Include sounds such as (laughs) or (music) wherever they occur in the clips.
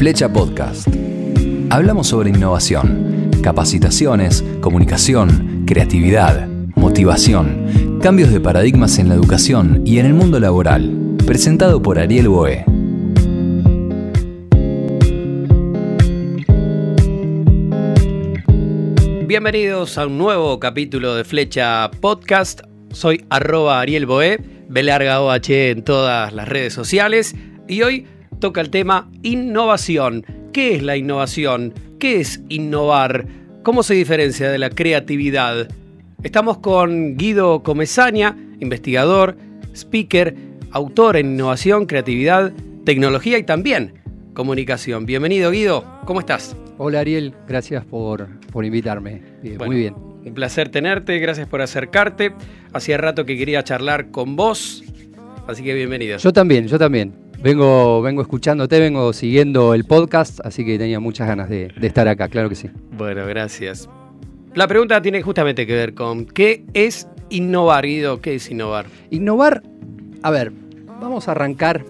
Flecha Podcast. Hablamos sobre innovación, capacitaciones, comunicación, creatividad, motivación, cambios de paradigmas en la educación y en el mundo laboral. Presentado por Ariel Boe. Bienvenidos a un nuevo capítulo de Flecha Podcast. Soy arroba Ariel Boé, Belarga OH en todas las redes sociales. Y hoy toca el tema innovación. ¿Qué es la innovación? ¿Qué es innovar? ¿Cómo se diferencia de la creatividad? Estamos con Guido Comezaña, investigador, speaker, autor en innovación, creatividad, tecnología y también comunicación. Bienvenido Guido, ¿cómo estás? Hola Ariel, gracias por, por invitarme. muy bien. Un placer tenerte, gracias por acercarte. Hacía rato que quería charlar con vos, así que bienvenido. Yo también, yo también. Vengo, vengo escuchándote, vengo siguiendo el podcast, así que tenía muchas ganas de, de estar acá, claro que sí. Bueno, gracias. La pregunta tiene justamente que ver con ¿qué es innovar, Guido? ¿Qué es innovar? Innovar, a ver, vamos a arrancar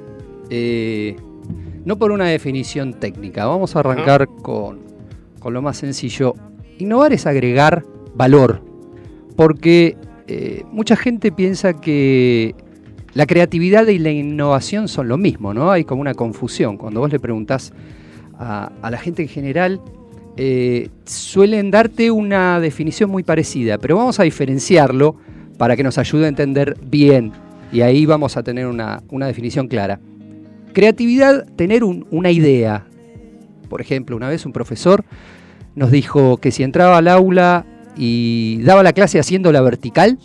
eh, no por una definición técnica, vamos a arrancar con, lo más sencillo. Innovar es agregar valor, porque eh, mucha gente piensa que la creatividad y la innovación son lo mismo, ¿no? Hay como una confusión. Cuando vos le preguntás a, la gente en general, eh, suelen darte una definición muy parecida, pero vamos a diferenciarlo para que nos ayude a entender bien y ahí vamos a tener una, una definición clara. Creatividad, tener una idea. Por ejemplo, una vez un profesor nos dijo que si entraba al aula y daba la clase haciendo la vertical,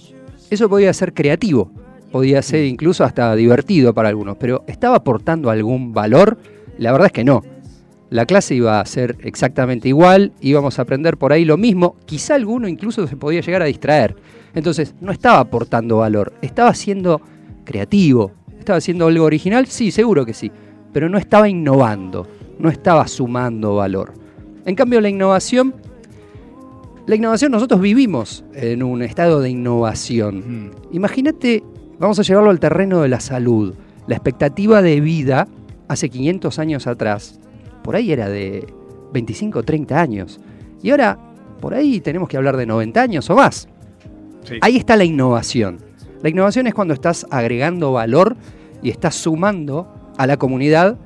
eso podía ser creativo, podía ser mm. incluso hasta divertido para algunos, pero ¿estaba aportando algún valor? La verdad es que no. La clase iba a ser exactamente igual, íbamos a aprender por ahí lo mismo, quizá alguno incluso se podía llegar a distraer. Entonces, no estaba aportando valor, estaba siendo creativo, ¿Estaba haciendo algo original? Sí, seguro que sí. Pero no estaba innovando, no estaba sumando valor. En cambio, la innovación, la innovación nosotros vivimos en un estado de innovación. Imagínate, vamos a llevarlo al terreno de la salud. La expectativa de vida hace 500 años atrás, por ahí era de 25 o 30 años. Y ahora, por ahí tenemos que hablar de 90 años o más. Ahí está la innovación. La innovación es cuando estás agregando valor y estás sumando a la comunidad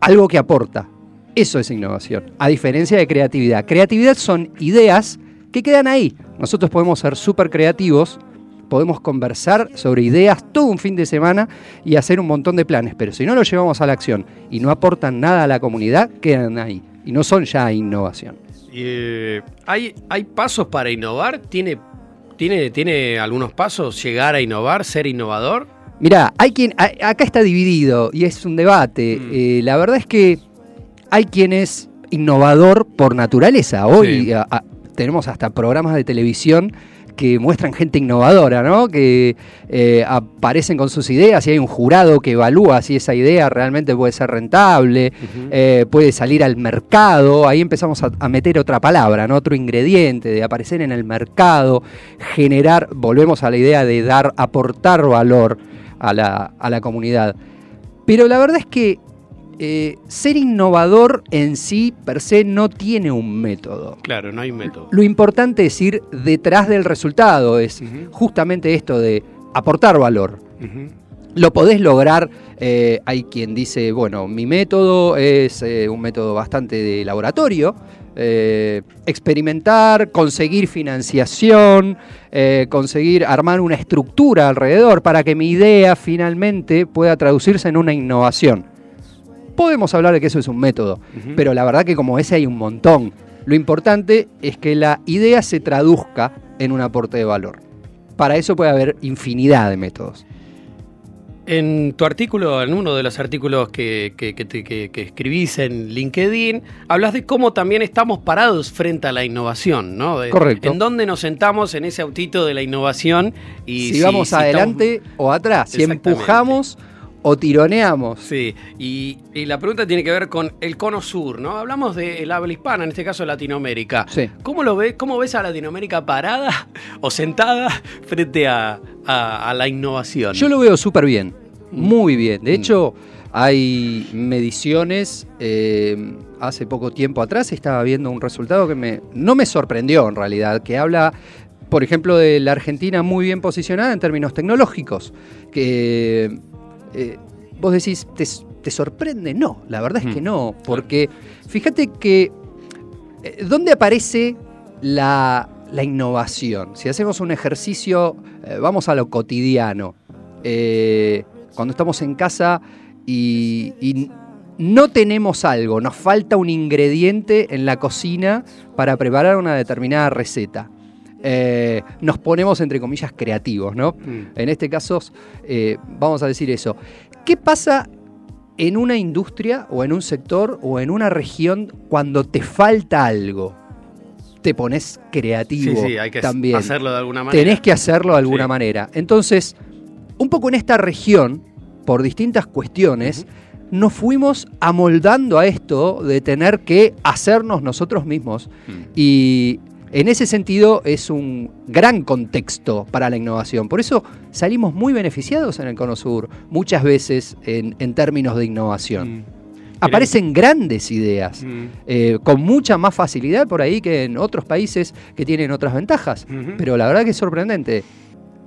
algo que aporta. Eso es innovación, a diferencia de creatividad. Creatividad son ideas que quedan ahí. Nosotros podemos ser súper creativos, podemos conversar sobre ideas todo un fin de semana y hacer un montón de planes, pero si no lo llevamos a la acción y no aportan nada a la comunidad, quedan ahí y no son ya innovación. Eh, ¿hay, ¿Hay pasos para innovar? ¿Tiene ¿Tiene, ¿Tiene algunos pasos llegar a innovar, ser innovador? Mira, hay quien acá está dividido y es un debate. Mm. Eh, la verdad es que hay quien es innovador por naturaleza. Hoy tenemos hasta programas de televisión que muestran gente innovadora, ¿no? Que eh, aparecen con sus ideas y hay un jurado que evalúa si esa idea realmente puede ser rentable, eh, puede salir al mercado. Ahí empezamos a, meter otra palabra, ¿no? Otro ingrediente de aparecer en el mercado, generar, volvemos a la idea de dar, aportar valor a la, a la comunidad. Pero la verdad es que eh, ser innovador en sí per se no tiene un método. Claro, no hay un método. Lo importante es ir detrás del resultado, es justamente esto de aportar valor. Lo podés lograr, eh, hay quien dice, bueno, mi método es eh, un método bastante de laboratorio, experimentar, conseguir financiación, conseguir armar una estructura alrededor para que mi idea finalmente pueda traducirse en una innovación. Podemos hablar de que eso es un método, pero la verdad que como ese hay un montón. Lo importante es que la idea se traduzca en un aporte de valor. Para eso puede haber infinidad de métodos. En tu artículo, en uno de los artículos que, escribís en LinkedIn, hablas de cómo también estamos parados frente a la innovación, ¿no? Correcto. En dónde nos sentamos en ese autito de la innovación y si, vamos adelante o atrás, si empujamos o tironeamos. Sí, y, la pregunta tiene que ver con el cono sur, ¿no? Hablamos del habla hispana, en este caso Latinoamérica. Sí. ¿Cómo lo ves? ¿Cómo ves a Latinoamérica parada (laughs) o sentada frente a, la innovación? Yo lo veo súper bien, muy bien. De mm. hecho, Hay mediciones, eh, hace poco tiempo atrás estaba viendo un resultado que me, no me sorprendió en realidad, que habla, por ejemplo, de la Argentina muy bien posicionada en términos tecnológicos. Que eh, vos decís, ¿te, sorprende? No, la verdad es que Mm. no, porque fíjate que eh, ¿dónde aparece la, la innovación? Si hacemos un ejercicio, eh, vamos a lo cotidiano. Cuando estamos en casa y, y no tenemos algo, nos falta un ingrediente en la cocina para preparar una determinada receta. Eh, nos ponemos entre comillas creativos, ¿no? Mm. En este caso, eh, vamos a decir eso. ¿Qué pasa en una industria o en un sector o en una región cuando te falta algo? Te pones creativo Sí, sí, hay que también. hacerlo de alguna manera. Tenés que hacerlo de alguna Sí. manera. Entonces, un poco en esta región, por distintas cuestiones, nos fuimos amoldando a esto de tener que hacernos nosotros mismos. Mm. Y en ese sentido es un gran contexto para la innovación. Por eso salimos muy beneficiados en el Cono Sur, muchas veces en, en términos de innovación. Mm. Aparecen grandes ideas, Mm. eh, con mucha más facilidad por ahí que en otros países que tienen otras ventajas. Pero la verdad que es sorprendente.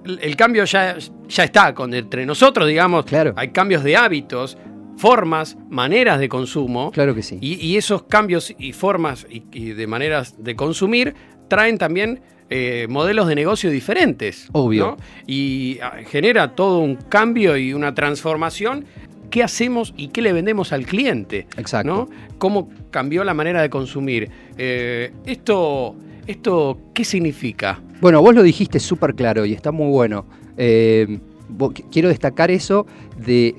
el, el cambio ya, ya está con, entre nosotros, digamos. Claro. Hay cambios de hábitos, formas, maneras de consumo. Claro que sí. Y, y esos cambios y formas y, y de maneras de consumir traen también eh, modelos de negocio diferentes. Obvio. ¿no? Y ah, genera todo un cambio y una transformación. ¿Qué hacemos y qué le vendemos al cliente? Exacto. ¿no? ¿Cómo cambió la manera de consumir? Eh, esto, ¿Esto qué significa? Bueno, vos lo dijiste súper claro y está muy bueno. Eh, quiero destacar eso de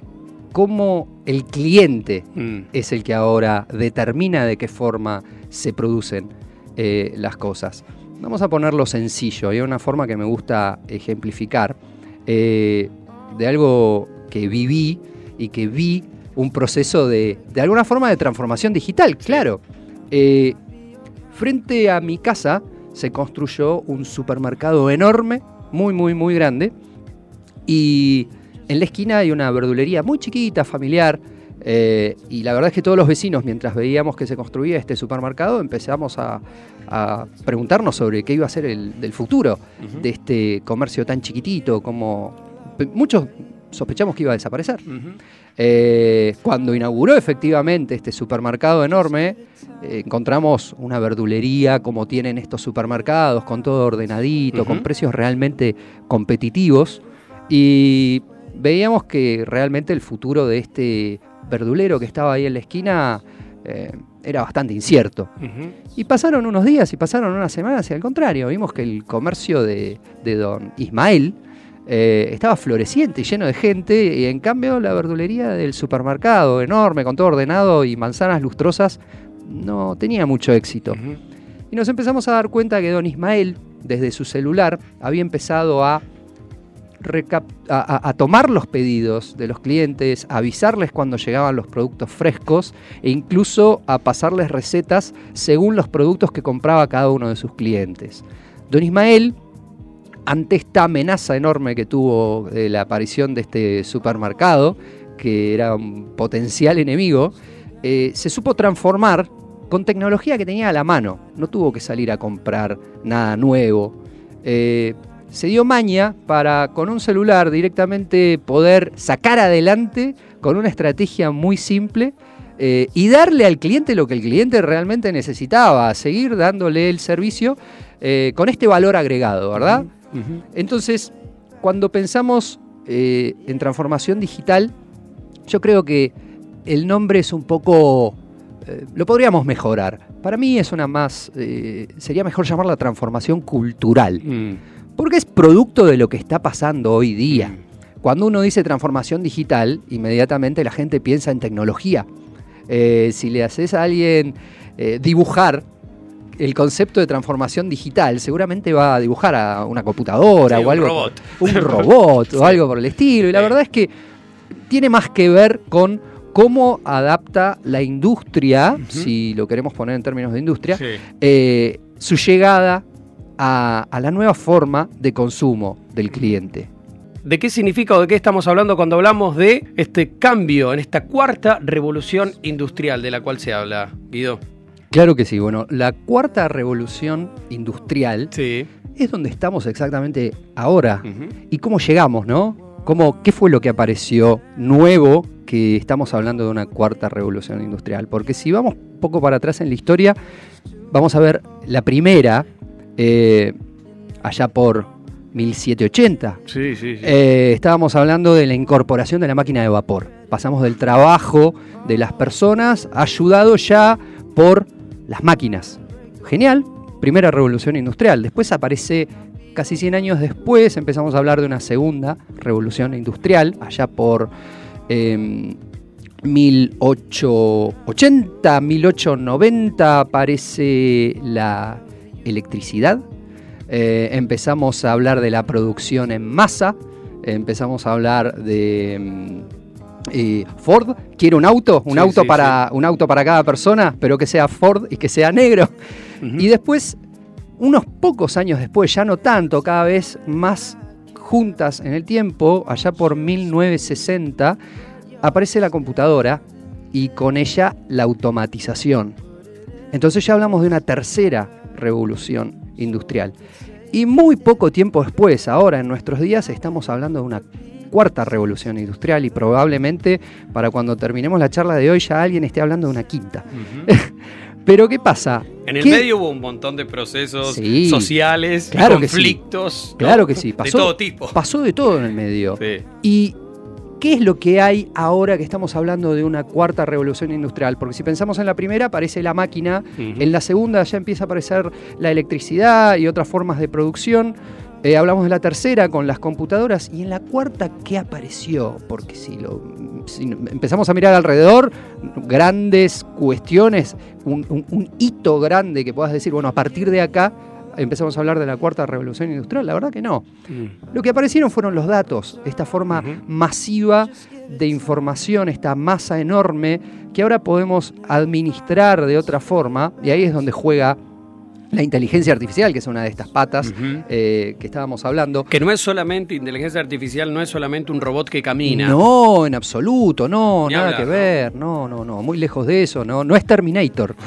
cómo el cliente Mm, es el que ahora determina de qué forma se producen eh, las cosas. Vamos a ponerlo sencillo, hay una forma que me gusta ejemplificar eh, de algo que viví y que vi un proceso de, de alguna forma de transformación digital, claro. Eh, frente a mi casa se construyó un supermercado enorme, muy, muy, muy grande, y en la esquina hay una verdulería muy chiquita, familiar, eh, y la verdad es que todos los vecinos, mientras veíamos que se construía este supermercado, empezamos a, a preguntarnos sobre qué iba a ser el del futuro de este comercio tan chiquitito, como muchos sospechamos que iba a desaparecer. Eh, cuando inauguró efectivamente este supermercado enorme, eh, encontramos una verdulería como tienen estos supermercados, con todo ordenadito, con precios realmente competitivos. Y veíamos que realmente el futuro de este verdulero que estaba ahí en la esquina eh, era bastante incierto. Y pasaron unos días y pasaron unas semanas y al contrario, vimos que el comercio de, de don Ismael eh, estaba floreciente y lleno de gente y en cambio la verdulería del supermercado, enorme, con todo ordenado y manzanas lustrosas, no tenía mucho éxito. Y nos empezamos a dar cuenta que don Ismael, desde su celular, había empezado a, a, a- tomar los pedidos de los clientes, a avisarles cuando llegaban los productos frescos e incluso a pasarles recetas según los productos que compraba cada uno de sus clientes. Don Ismael, ante esta amenaza enorme que tuvo de la aparición de este supermercado, que era un potencial enemigo, eh, se supo transformar con tecnología que tenía a la mano. No tuvo que salir a comprar nada nuevo. Eh, se dio maña para con un celular directamente poder sacar adelante con una estrategia muy simple eh, y darle al cliente lo que el cliente realmente necesitaba, seguir dándole el servicio eh, con este valor agregado, ¿verdad? Entonces, cuando pensamos eh, en transformación digital, yo creo que el nombre es un poco... lo podríamos mejorar. Para mí es una más... sería mejor llamarla transformación cultural. Mm. Porque es producto de lo que está pasando hoy día. Cuando uno dice transformación digital, inmediatamente la gente piensa en tecnología. Eh, si le haces a alguien eh, dibujar el concepto de transformación digital, seguramente va a dibujar a una computadora Sí, o un algo. robot. (laughs) Un robot o algo por el estilo. Y la Sí. verdad es que tiene más que ver con cómo adapta la industria, si lo queremos poner en términos de industria, eh, su llegada a, a la nueva forma de consumo del cliente. de qué significa o de qué estamos hablando cuando hablamos de este cambio en esta cuarta revolución industrial de la cual se habla, Guido. Claro que sí. Bueno, la cuarta revolución industrial Sí. es donde estamos exactamente ahora. ¿Y cómo llegamos, no? ¿Cómo, ¿Qué fue lo que apareció nuevo que estamos hablando de una cuarta revolución industrial? Porque si vamos un poco para atrás en la historia, vamos a ver la primera, eh, allá por 1780. Sí, sí, sí. Eh, estábamos hablando de la incorporación de la máquina de vapor. Pasamos del trabajo de las personas ayudado ya por las máquinas. Genial, primera revolución industrial. Después aparece casi 100 años después, empezamos a hablar de una segunda revolución industrial, allá por eh, 1880, 1890 aparece la electricidad. Eh, empezamos a hablar de la producción en masa, empezamos a hablar de mm, eh, Ford quiere un auto, un Sí, auto sí, para un auto para cada persona, pero que sea Ford y que sea negro. Y después, unos pocos años después, ya no tanto, cada vez más juntas en el tiempo, allá por 1960, aparece la computadora y con ella la automatización. Entonces ya hablamos de una tercera revolución industrial. Y muy poco tiempo después, ahora en nuestros días, estamos hablando de una cuarta revolución industrial y probablemente para cuando terminemos la charla de hoy ya alguien esté hablando de una quinta. (laughs) Pero ¿qué pasa? En el ¿Qué- medio hubo un montón de procesos Sí, sociales, claro que sí. conflictos. ¿no? Claro que sí, pasó- de todo tipo. Pasó de todo en el medio. Sí. ¿Y qué es lo que hay ahora que estamos hablando de una cuarta revolución industrial? Porque si pensamos en la primera, aparece la máquina, en la segunda ya empieza a aparecer la electricidad y otras formas de producción. Eh, hablamos de la tercera con las computadoras y en la cuarta, ¿qué apareció? Porque si, lo, si empezamos a mirar alrededor, grandes cuestiones, un, un- un hito grande que puedas decir, bueno, a partir de acá empezamos a hablar de la cuarta revolución industrial, la verdad que no. Mm. Lo que aparecieron fueron los datos, esta forma masiva de información, esta masa enorme que ahora podemos administrar de otra forma, y ahí es donde juega la inteligencia artificial, que es una de estas patas eh, que estábamos hablando. Que no es solamente inteligencia artificial, no es solamente un robot que camina. No, en absoluto, no, Ni nada hablar, que ¿no? ver, no, no, no, muy lejos de eso, no, no es Terminator. (laughs)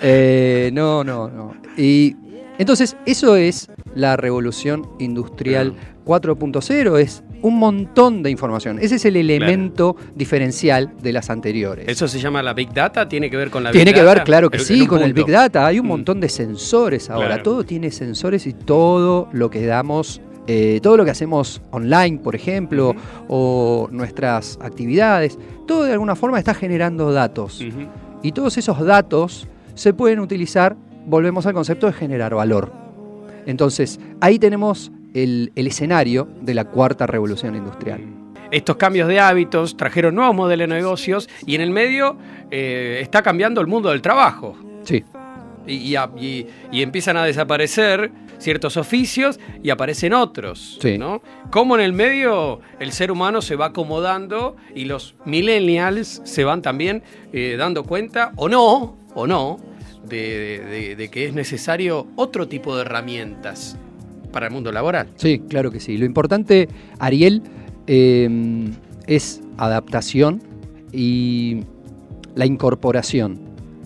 Eh, no, no, no. Y entonces, eso es la revolución industrial 4.0, es un montón de información. Ese es el elemento diferencial de las anteriores. ¿Eso se llama la Big Data? ¿Tiene que ver con la Tiene Big que Data? ver, claro que sí, con el. Big Data. Hay un Mm. montón de sensores ahora. Claro. Todo tiene sensores y todo lo que damos, eh, todo lo que hacemos online, por ejemplo, o nuestras actividades, todo de alguna forma está generando datos. Y todos esos datos se pueden utilizar, volvemos al concepto de generar valor. Entonces, ahí tenemos el, el escenario de la cuarta revolución industrial. Estos cambios de hábitos trajeron nuevos modelos de negocios y en el medio eh, está cambiando el mundo del trabajo. Sí, Y, y empiezan a desaparecer ciertos oficios y aparecen otros. Sí. ¿no? Como en el medio el ser humano se va acomodando y los millennials se van también eh, dando cuenta, o no, o no, de, de- que es necesario otro tipo de herramientas para el mundo laboral. sí, claro que sí. Lo importante, Ariel, eh, es adaptación y la incorporación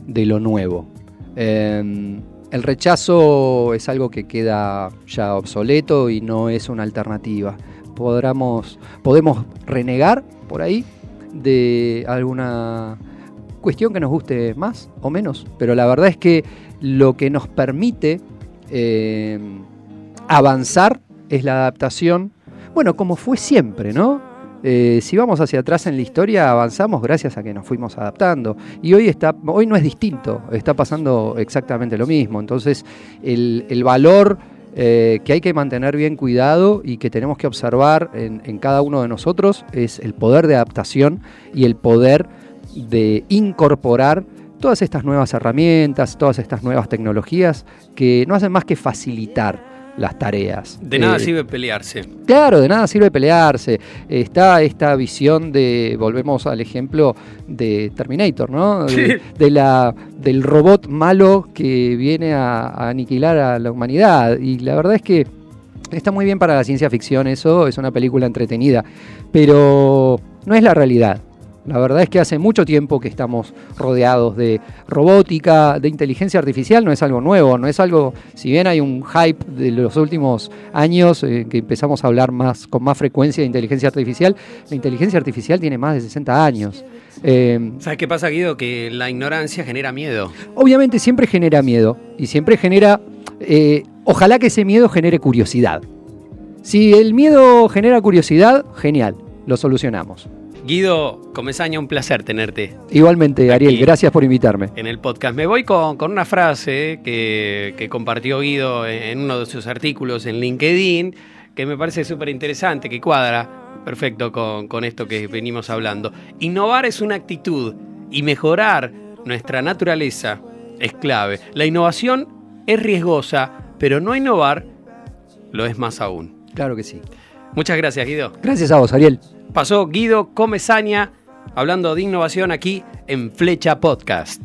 de lo nuevo. Eh, el rechazo es algo que queda ya obsoleto y no es una alternativa. Podemos renegar por ahí de alguna cuestión que nos guste más o menos, pero la verdad es que lo que nos permite eh, avanzar es la adaptación, bueno, como fue siempre, ¿no? Eh, si vamos hacia atrás en la historia, avanzamos gracias a que nos fuimos adaptando. Y hoy, está, hoy no es distinto, está pasando exactamente lo mismo. Entonces, el, el valor eh, que hay que mantener bien cuidado y que tenemos que observar en, en cada uno de nosotros es el poder de adaptación y el poder de incorporar todas estas nuevas herramientas, todas estas nuevas tecnologías que no hacen más que facilitar las tareas. De nada Eh, sirve pelearse. Claro, de nada sirve pelearse. Está esta visión de, volvemos al ejemplo de Terminator, ¿no? De, la, del robot malo que viene a, a aniquilar a la humanidad. Y la verdad es que Está muy bien para la ciencia ficción eso, es una película entretenida, pero no es la realidad. La verdad es que hace mucho tiempo que estamos rodeados de robótica, de inteligencia artificial, no es algo nuevo, no es algo, si bien hay un hype de los últimos años eh, que empezamos a hablar más con más frecuencia de inteligencia artificial, la inteligencia artificial tiene más de 60 años. Eh, ¿Sabes qué pasa, Guido? Que la ignorancia genera miedo. Obviamente siempre genera miedo y siempre genera, eh, ojalá que ese miedo genere curiosidad. Si el miedo genera curiosidad, genial, lo solucionamos. Guido Comesaña, un placer tenerte. Igualmente, Ariel, gracias por invitarme. En el podcast. Me voy con, una frase que, compartió Guido en uno de sus artículos en LinkedIn, que me parece súper interesante, que cuadra perfecto con, con esto que venimos hablando. Innovar es una actitud y mejorar nuestra naturaleza es clave. La innovación es riesgosa, pero no innovar lo es más aún. Claro que sí. Muchas gracias, Guido. Gracias a vos, Ariel pasó Guido Comezaña hablando de innovación aquí en Flecha Podcast.